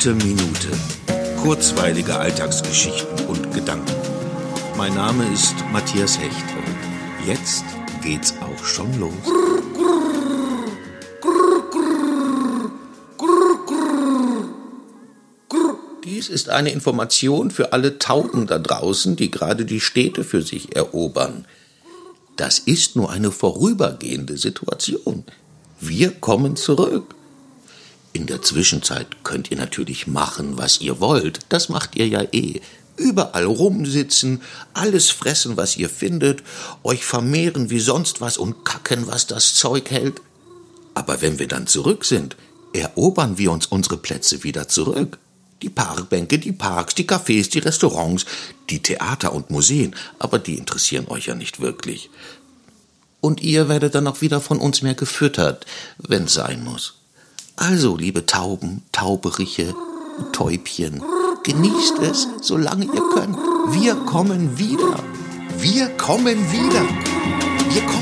Gute Minute. Kurzweilige Alltagsgeschichten und Gedanken. Mein Name ist Matthias Hecht und jetzt geht's auch schon los. Dies ist eine Information für alle Tauben da draußen, die gerade die Städte für sich erobern. Das ist nur eine vorübergehende Situation. Wir kommen zurück. In der Zwischenzeit könnt ihr natürlich machen, was ihr wollt. Das macht ihr ja eh. Überall rumsitzen, alles fressen, was ihr findet, euch vermehren wie sonst was und kacken, was das Zeug hält. Aber wenn wir dann zurück sind, erobern wir uns unsere Plätze wieder zurück. Die Parkbänke, die Parks, die Cafés, die Restaurants, die Theater und Museen, aber die interessieren euch ja nicht wirklich. Und ihr werdet dann auch wieder von uns mehr gefüttert, wenn's sein muss. Also, liebe Tauben, Tauberiche, Täubchen, genießt es, solange ihr könnt. Wir kommen wieder. Wir kommen wieder. Wir kommen.